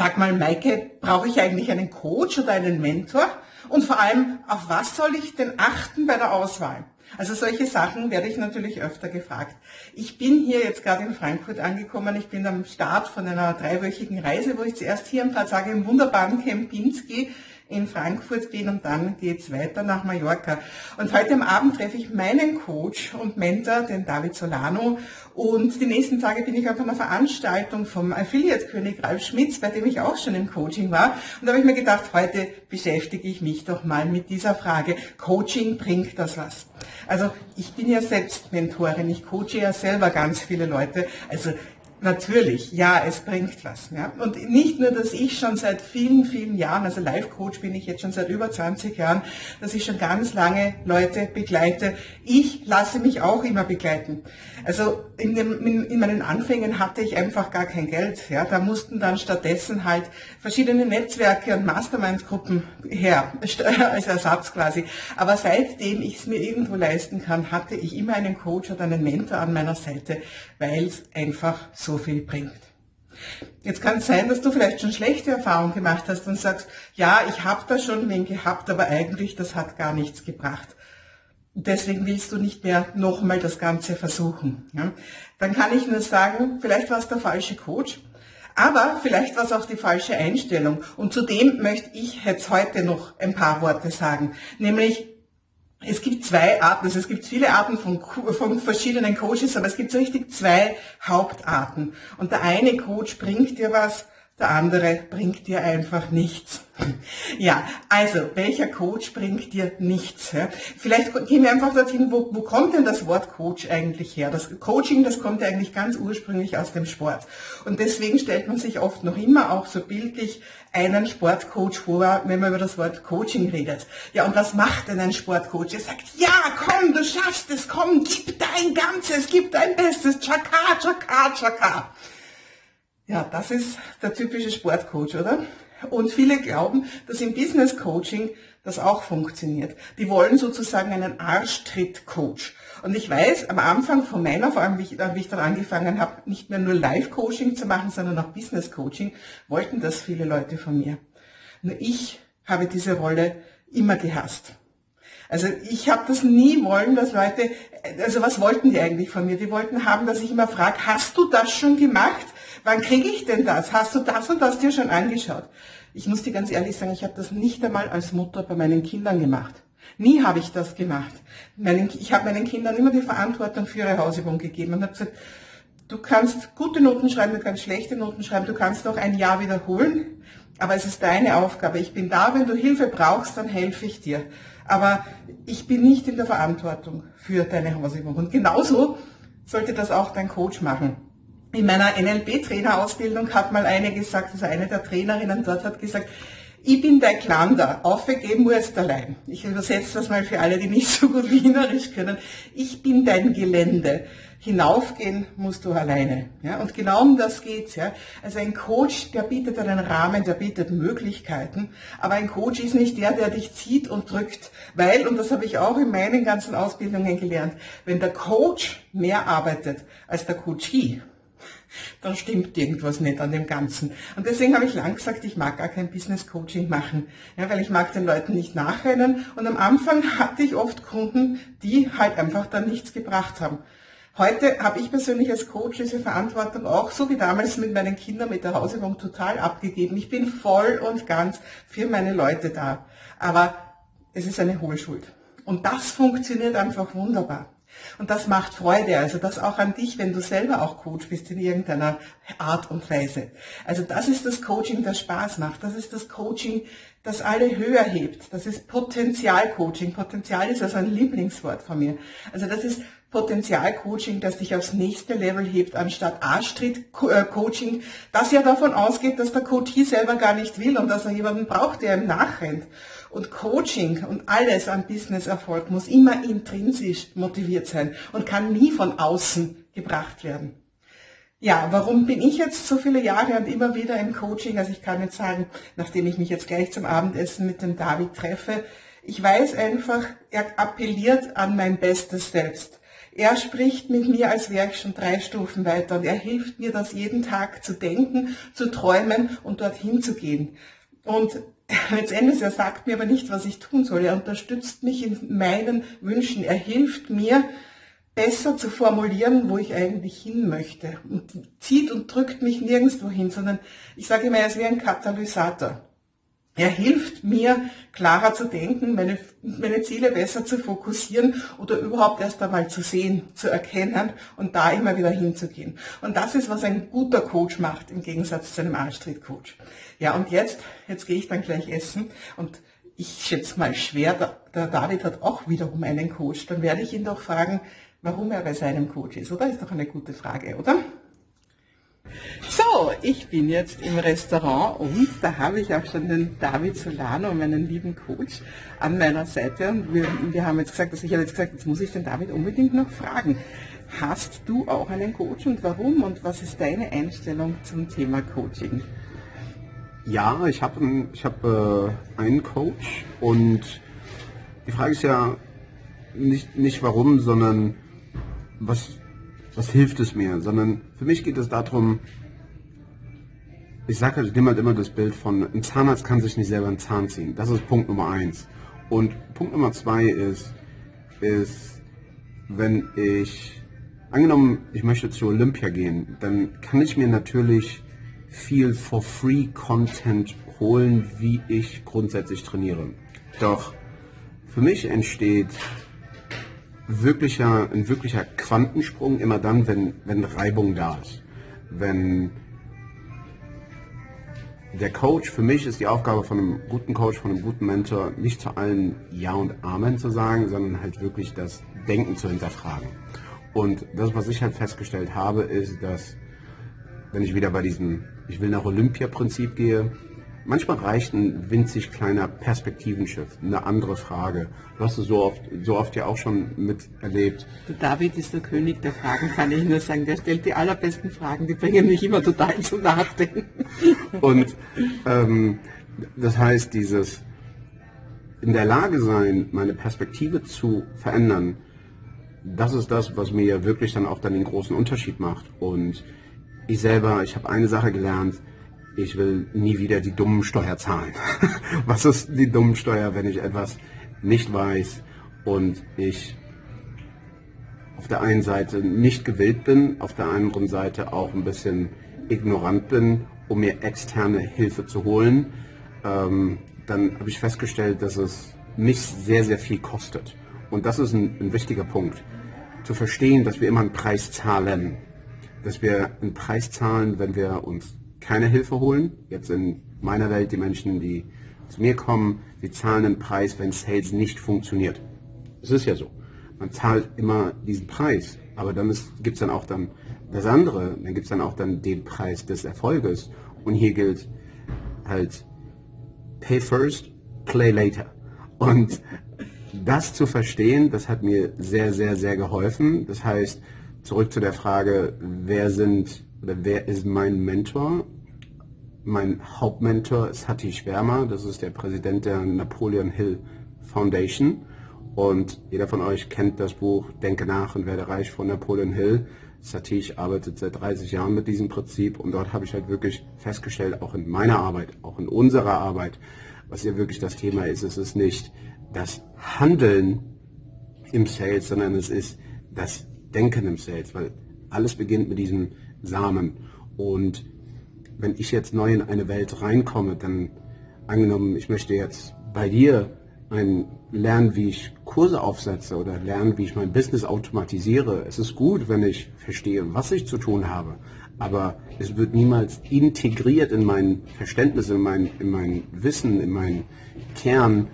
Sag mal, Maike, brauche ich eigentlich einen Coach oder einen Mentor? Und vor allem, auf was soll ich denn achten bei der Auswahl? Also solche Sachen werde ich natürlich öfter gefragt. Ich bin hier jetzt gerade in Frankfurt angekommen. Ich bin am Start von einer dreiwöchigen Reise, wo ich zuerst hier ein paar Tage im wunderbaren Kempinski in Frankfurt bin und dann geht's weiter nach Mallorca. Und heute am Abend treffe ich meinen Coach und Mentor, den David Solano. Und die nächsten Tage bin ich auf einer Veranstaltung vom Affiliate-König Ralf Schmitz, bei dem ich auch schon im Coaching war. Und da habe ich mir gedacht, heute beschäftige ich mich doch mal mit dieser Frage. Coaching, bringt das was? Also ich bin ja selbst Mentorin, ich coache ja selber ganz viele Leute. Also Natürlich, ja, es bringt was. Ja. Und nicht nur, dass ich schon seit vielen, vielen Jahren, also Life-Coach bin ich jetzt schon seit über 20 Jahren, dass ich schon ganz lange Leute begleite. Ich lasse mich auch immer begleiten. Also in, dem, in, in meinen Anfängen hatte ich einfach gar kein Geld. Ja. Da mussten dann stattdessen halt verschiedene Netzwerke und Mastermind-Gruppen her, als Ersatz quasi. Aber seitdem ich es mir irgendwo leisten kann, hatte ich immer einen Coach oder einen Mentor an meiner Seite, weil es einfach so so viel bringt. Jetzt kann es sein, dass du vielleicht schon schlechte Erfahrungen gemacht hast und sagst, ja, ich habe da schon wen gehabt, aber eigentlich das hat gar nichts gebracht. Deswegen willst du nicht mehr nochmal das Ganze versuchen. Ja? Dann kann ich nur sagen, vielleicht war es der falsche Coach, aber vielleicht war es auch die falsche Einstellung. Und zudem möchte ich jetzt heute noch ein paar Worte sagen. Nämlich, es gibt zwei Arten, also es gibt viele Arten von, von verschiedenen Coaches, aber es gibt so richtig zwei Hauptarten. Und der eine Coach bringt dir was, der andere bringt dir einfach nichts. Ja, also welcher Coach bringt dir nichts? Ja? Vielleicht gehen wir einfach dorthin, wo, wo kommt denn das Wort Coach eigentlich her? Das Coaching, das kommt ja eigentlich ganz ursprünglich aus dem Sport. Und deswegen stellt man sich oft noch immer auch so bildlich einen Sportcoach vor, wenn man über das Wort Coaching redet. Ja, und was macht denn ein Sportcoach? Er sagt, ja, komm, du schaffst es, komm, gib dein Ganzes, gib dein Bestes, chaka, chaka, chaka. Ja, das ist der typische Sportcoach, oder? Und viele glauben, dass im Business Coaching das auch funktioniert. Die wollen sozusagen einen Arschtritt-Coach. Und ich weiß, am Anfang von meiner, vor allem wie ich, wie ich dann angefangen habe, nicht mehr nur Live-Coaching zu machen, sondern auch Business-Coaching, wollten das viele Leute von mir. Nur ich habe diese Rolle immer gehasst. Also ich habe das nie wollen, dass Leute, also was wollten die eigentlich von mir? Die wollten haben, dass ich immer frage, hast du das schon gemacht? Wann kriege ich denn das? Hast du das und das dir schon angeschaut? Ich muss dir ganz ehrlich sagen, ich habe das nicht einmal als Mutter bei meinen Kindern gemacht. Nie habe ich das gemacht. ich habe meinen Kindern immer die Verantwortung für ihre Hausübung gegeben und habe gesagt, du kannst gute Noten schreiben, du kannst schlechte Noten schreiben, du kannst noch ein Jahr wiederholen, aber es ist deine Aufgabe. Ich bin da, wenn du Hilfe brauchst, dann helfe ich dir. Aber ich bin nicht in der Verantwortung für deine Hausübung. Und genauso sollte das auch dein Coach machen in meiner NLP-Trainerausbildung hat mal eine gesagt, also eine der Trainerinnen dort hat gesagt, ich bin dein Klander, aufgeben musst allein. Ich übersetze das mal für alle, die nicht so gut Wienerisch können. Ich bin dein Gelände. Hinaufgehen musst du alleine. Ja? Und genau um das geht's. Ja? Also ein Coach, der bietet einen Rahmen, der bietet Möglichkeiten. Aber ein Coach ist nicht der, der dich zieht und drückt. Weil, und das habe ich auch in meinen ganzen Ausbildungen gelernt, wenn der Coach mehr arbeitet als der Coachee, dann stimmt irgendwas nicht an dem Ganzen. Und deswegen habe ich lang gesagt, ich mag gar kein Business Coaching machen, ja, weil ich mag den Leuten nicht nachrennen. Und am Anfang hatte ich oft Kunden, die halt einfach dann nichts gebracht haben. Heute habe ich persönlich als Coach diese Verantwortung auch, so wie damals mit meinen Kindern mit der Hausübung, total abgegeben. Ich bin voll und ganz für meine Leute da. Aber es ist eine Hohlschuld. Und das funktioniert einfach wunderbar. Und das macht Freude, also das auch an dich, wenn du selber auch Coach bist in irgendeiner Art und Weise. Also das ist das Coaching, das Spaß macht. Das ist das Coaching, das alle höher hebt. Das ist Potenzialcoaching. Potenzial ist also ein Lieblingswort von mir. Also das ist Potenzialcoaching, das dich aufs nächste Level hebt, anstatt A-Street-Coaching, das ja davon ausgeht, dass der Coachie selber gar nicht will und dass er jemanden braucht, der ihm nachrennt. Und Coaching und alles an Businesserfolg muss immer intrinsisch motiviert sein und kann nie von außen gebracht werden. Ja, warum bin ich jetzt so viele Jahre und immer wieder im Coaching? Also ich kann jetzt sagen, nachdem ich mich jetzt gleich zum Abendessen mit dem David treffe, ich weiß einfach, er appelliert an mein bestes Selbst. er spricht mit mir, als wäre ich schon drei Stufen weiter und er hilft mir, das jeden Tag zu denken, zu träumen und dorthin zu gehen. Und letztendlich, er sagt mir aber nicht, was ich tun soll. Er unterstützt mich in meinen Wünschen. Er hilft mir, besser zu formulieren, wo ich eigentlich hin möchte. Und zieht und drückt mich nirgendwo hin, sondern ich sage immer, er ist wie ein Katalysator. Er hilft mir, klarer zu denken, meine, meine Ziele besser zu fokussieren oder überhaupt erst einmal zu sehen, zu erkennen und da immer wieder hinzugehen. Und das ist, was ein guter Coach macht, im Gegensatz zu einem A-Street-Coach. Ja, und jetzt, jetzt gehe ich dann gleich essen und ich schätze mal schwer, der David hat auch wiederum einen Coach. Dann werde ich ihn doch fragen, warum er bei seinem Coach ist, oder? Ist doch eine gute Frage, oder? So, ich bin jetzt im Restaurant und da habe ich auch schon den David Solano, meinen lieben Coach, an meiner Seite. Und wir, wir haben jetzt gesagt, also ich habe jetzt gesagt, jetzt muss ich den David unbedingt noch fragen. Hast du auch einen Coach und warum? Und was ist deine Einstellung zum Thema Coaching? Ja, ich habe ich hab, äh, einen Coach und die Frage ist ja nicht, nicht warum, sondern was, was hilft es mir, sondern für mich geht es darum, ich sage halt, ich nehme halt immer das Bild von, ein Zahnarzt kann sich nicht selber einen Zahn ziehen. Das ist Punkt Nummer eins. Und Punkt Nummer zwei ist, ist, wenn ich, angenommen, ich möchte zu Olympia gehen, dann kann ich mir natürlich viel for free Content holen, wie ich grundsätzlich trainiere. Doch für mich entsteht wirklicher, ein wirklicher Quantensprung immer dann, wenn, wenn Reibung da ist. Wenn der Coach, für mich ist die Aufgabe von einem guten Coach, von einem guten Mentor, nicht zu allen Ja und Amen zu sagen, sondern halt wirklich das Denken zu hinterfragen. Und das, was ich halt festgestellt habe, ist, dass wenn ich wieder bei diesem Ich will nach Olympia-Prinzip gehe, Manchmal reicht ein winzig kleiner Perspektivenschiff, eine andere Frage. Du hast es so oft, so oft ja auch schon miterlebt. Der David ist der König der Fragen, kann ich nur sagen. Der stellt die allerbesten Fragen, die bringen mich immer total zum Nachdenken. Und ähm, das heißt, dieses in der Lage sein, meine Perspektive zu verändern, das ist das, was mir wirklich dann auch dann den großen Unterschied macht. Und ich selber, ich habe eine Sache gelernt, ich will nie wieder die dummen Steuer zahlen. Was ist die dummen Steuer, wenn ich etwas nicht weiß und ich auf der einen Seite nicht gewillt bin, auf der anderen Seite auch ein bisschen ignorant bin, um mir externe Hilfe zu holen, ähm, dann habe ich festgestellt, dass es mich sehr, sehr viel kostet. Und das ist ein, ein wichtiger Punkt. Zu verstehen, dass wir immer einen Preis zahlen. Dass wir einen Preis zahlen, wenn wir uns keine Hilfe holen. Jetzt in meiner Welt die Menschen, die zu mir kommen, die zahlen einen Preis, wenn Sales nicht funktioniert. Es ist ja so. Man zahlt immer diesen Preis, aber dann gibt es dann auch dann das andere, dann gibt es dann auch dann den Preis des Erfolges. Und hier gilt halt Pay first, play later. Und das zu verstehen, das hat mir sehr, sehr, sehr geholfen. Das heißt, zurück zu der Frage, wer sind wer ist mein Mentor? Mein Hauptmentor ist Hattie Schwärmer, das ist der Präsident der Napoleon Hill Foundation. Und jeder von euch kennt das Buch Denke nach und werde reich von Napoleon Hill. Satish arbeitet seit 30 Jahren mit diesem Prinzip und dort habe ich halt wirklich festgestellt, auch in meiner Arbeit, auch in unserer Arbeit, was hier wirklich das Thema ist. Es ist nicht das Handeln im Sales, sondern es ist das Denken im Sales, weil alles beginnt mit diesem Samen. Und wenn ich jetzt neu in eine Welt reinkomme, dann angenommen, ich möchte jetzt bei dir ein lernen, wie ich Kurse aufsetze oder lernen, wie ich mein Business automatisiere. Es ist gut, wenn ich verstehe, was ich zu tun habe, aber es wird niemals integriert in mein Verständnis, in mein, in mein Wissen, in meinen Kern,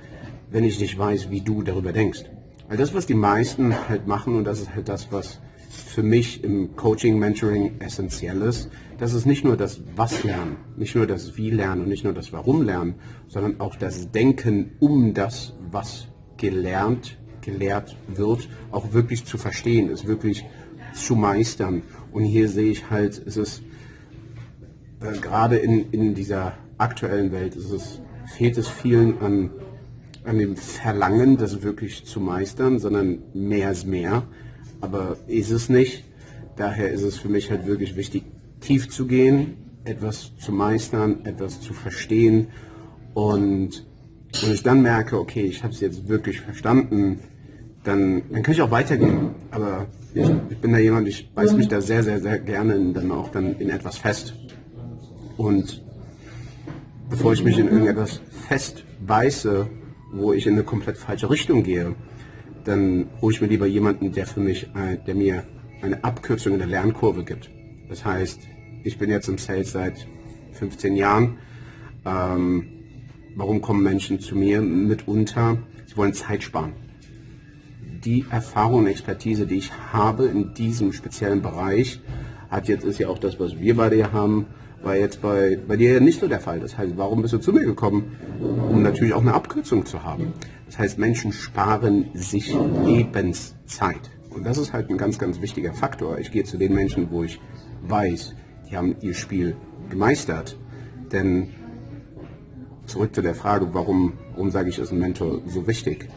wenn ich nicht weiß, wie du darüber denkst. Weil das, was die meisten halt machen, und das ist halt das, was für mich im Coaching, Mentoring essentiell ist, dass es nicht nur das Was lernen, nicht nur das Wie lernen und nicht nur das Warum lernen, sondern auch das Denken um das, was gelernt, gelehrt wird, auch wirklich zu verstehen, es wirklich zu meistern. Und hier sehe ich halt, es ist äh, gerade in, in dieser aktuellen Welt, ist es, fehlt es vielen an, an dem Verlangen, das wirklich zu meistern, sondern mehr ist mehr aber ist es nicht. Daher ist es für mich halt wirklich wichtig, tief zu gehen, etwas zu meistern, etwas zu verstehen und wenn ich dann merke, okay, ich habe es jetzt wirklich verstanden, dann, dann kann ich auch weitergehen. Aber ich, ich, bin da jemand, ich beiß mich da sehr, sehr, sehr gerne dann auch dann in etwas fest. Und bevor ich mich in irgendetwas fest beiße, wo ich in eine komplett falsche Richtung gehe, dann hole ich mir lieber jemanden, der für mich, der mir eine Abkürzung in der Lernkurve gibt. Das heißt, ich bin jetzt im Sales seit 15 Jahren. Ähm, warum kommen Menschen zu mir mitunter? Sie wollen Zeit sparen. Die Erfahrung und Expertise, die ich habe in diesem speziellen Bereich, hat jetzt ist ja auch das, was wir bei dir haben, war jetzt bei, bei dir ja nicht so der Fall. Das heißt, warum bist du zu mir gekommen? Um natürlich auch eine Abkürzung zu haben. Das heißt, Menschen sparen sich Lebenszeit. Und das ist halt ein ganz, ganz wichtiger Faktor. Ich gehe zu den Menschen, wo ich weiß, die haben ihr Spiel gemeistert. Denn zurück zu der Frage, warum, warum sage ich, ist ein Mentor so wichtig?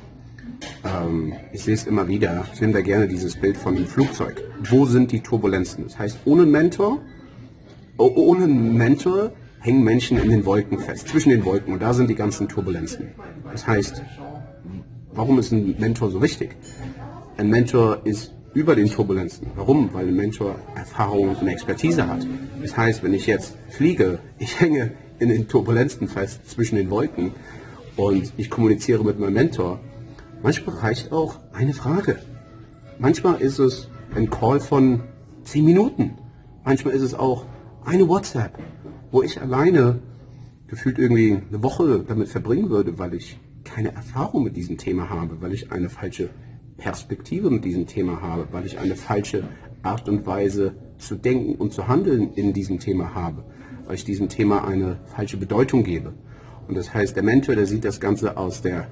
Ähm, ich sehe es immer wieder. Ich nehme da gerne dieses Bild von dem Flugzeug. Wo sind die Turbulenzen? Das heißt, ohne Mentor, ohne Mentor hängen Menschen in den Wolken fest, zwischen den Wolken. Und da sind die ganzen Turbulenzen. Das heißt, warum ist ein Mentor so wichtig? Ein Mentor ist über den Turbulenzen. Warum? Weil ein Mentor Erfahrung und Expertise hat. Das heißt, wenn ich jetzt fliege, ich hänge in den Turbulenzen fest zwischen den Wolken und ich kommuniziere mit meinem Mentor. Manchmal reicht auch eine Frage. Manchmal ist es ein Call von zehn Minuten. Manchmal ist es auch eine WhatsApp, wo ich alleine gefühlt irgendwie eine Woche damit verbringen würde, weil ich keine Erfahrung mit diesem Thema habe, weil ich eine falsche Perspektive mit diesem Thema habe, weil ich eine falsche Art und Weise zu denken und zu handeln in diesem Thema habe weil ich diesem Thema eine falsche Bedeutung gebe. Und das heißt, der Mentor, der sieht das Ganze aus der,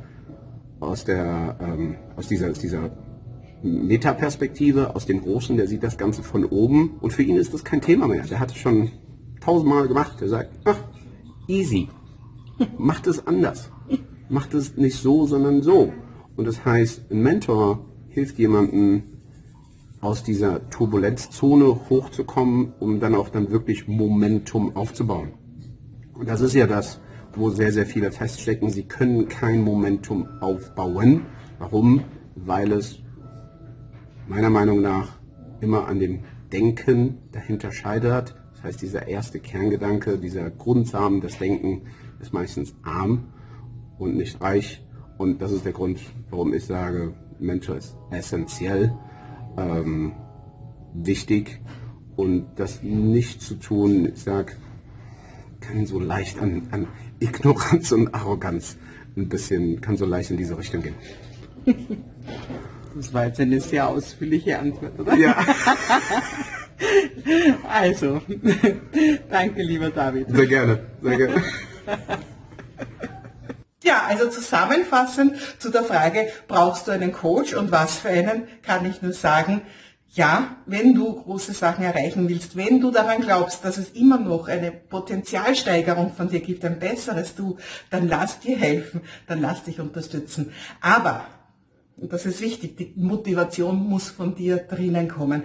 aus der, ähm, aus dieser, aus dieser Metaperspektive, aus dem Großen, der sieht das Ganze von oben und für ihn ist das kein Thema mehr. Der hat schon tausendmal gemacht. Der sagt, ach, easy. Macht es anders. Macht es nicht so, sondern so. Und das heißt, ein Mentor hilft jemandem, aus dieser Turbulenzzone hochzukommen, um dann auch dann wirklich Momentum aufzubauen. Und das ist ja das, wo sehr, sehr viele feststecken, sie können kein Momentum aufbauen. Warum? Weil es meiner Meinung nach immer an dem Denken dahinter scheitert. Das heißt, dieser erste Kerngedanke, dieser Grundsamen, das Denken ist meistens arm und nicht reich. Und das ist der Grund, warum ich sage, Mentor ist essentiell ähm, wichtig und das nicht zu tun, ich sag, kann so leicht an, an Ignoranz und Arroganz ein bisschen, kann so leicht in diese Richtung gehen. Das war jetzt eine sehr ausführliche Antwort, oder? Ja. also, danke lieber David. Sehr gerne, sehr gerne. Ja, also zusammenfassend zu der Frage, brauchst du einen Coach und was für einen, kann ich nur sagen, ja, wenn du große Sachen erreichen willst, wenn du daran glaubst, dass es immer noch eine Potenzialsteigerung von dir gibt, ein besseres Du, dann lass dir helfen, dann lass dich unterstützen. Aber, und das ist wichtig, die Motivation muss von dir drinnen kommen.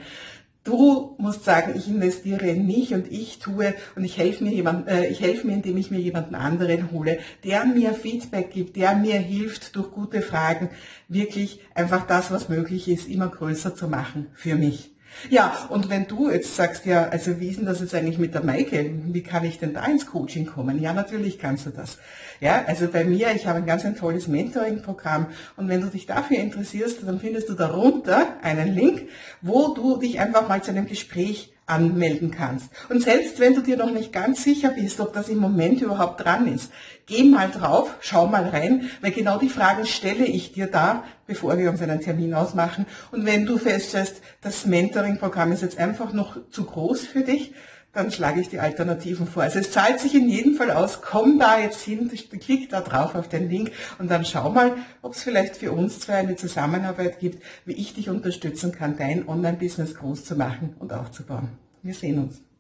Du musst sagen, ich investiere in mich und ich tue und ich helfe mir jemand, äh, ich helfe mir, indem ich mir jemanden anderen hole, der mir Feedback gibt, der mir hilft, durch gute Fragen wirklich einfach das, was möglich ist, immer größer zu machen für mich. Ja, und wenn du jetzt sagst, ja, also wie ist denn das jetzt eigentlich mit der Maike? Wie kann ich denn da ins Coaching kommen? Ja, natürlich kannst du das. Ja, also bei mir, ich habe ein ganz ein tolles Mentoring-Programm und wenn du dich dafür interessierst, dann findest du darunter einen Link, wo du dich einfach mal zu einem Gespräch anmelden kannst. Und selbst wenn du dir noch nicht ganz sicher bist, ob das im Moment überhaupt dran ist, geh mal drauf, schau mal rein, weil genau die Fragen stelle ich dir da, bevor wir uns einen Termin ausmachen. Und wenn du feststellst, das Mentoring-Programm ist jetzt einfach noch zu groß für dich, dann schlage ich die Alternativen vor. Also es zahlt sich in jedem Fall aus. Komm da jetzt hin, klick da drauf auf den Link und dann schau mal, ob es vielleicht für uns zwei eine Zusammenarbeit gibt, wie ich dich unterstützen kann, dein Online-Business groß zu machen und aufzubauen. Wir sehen uns.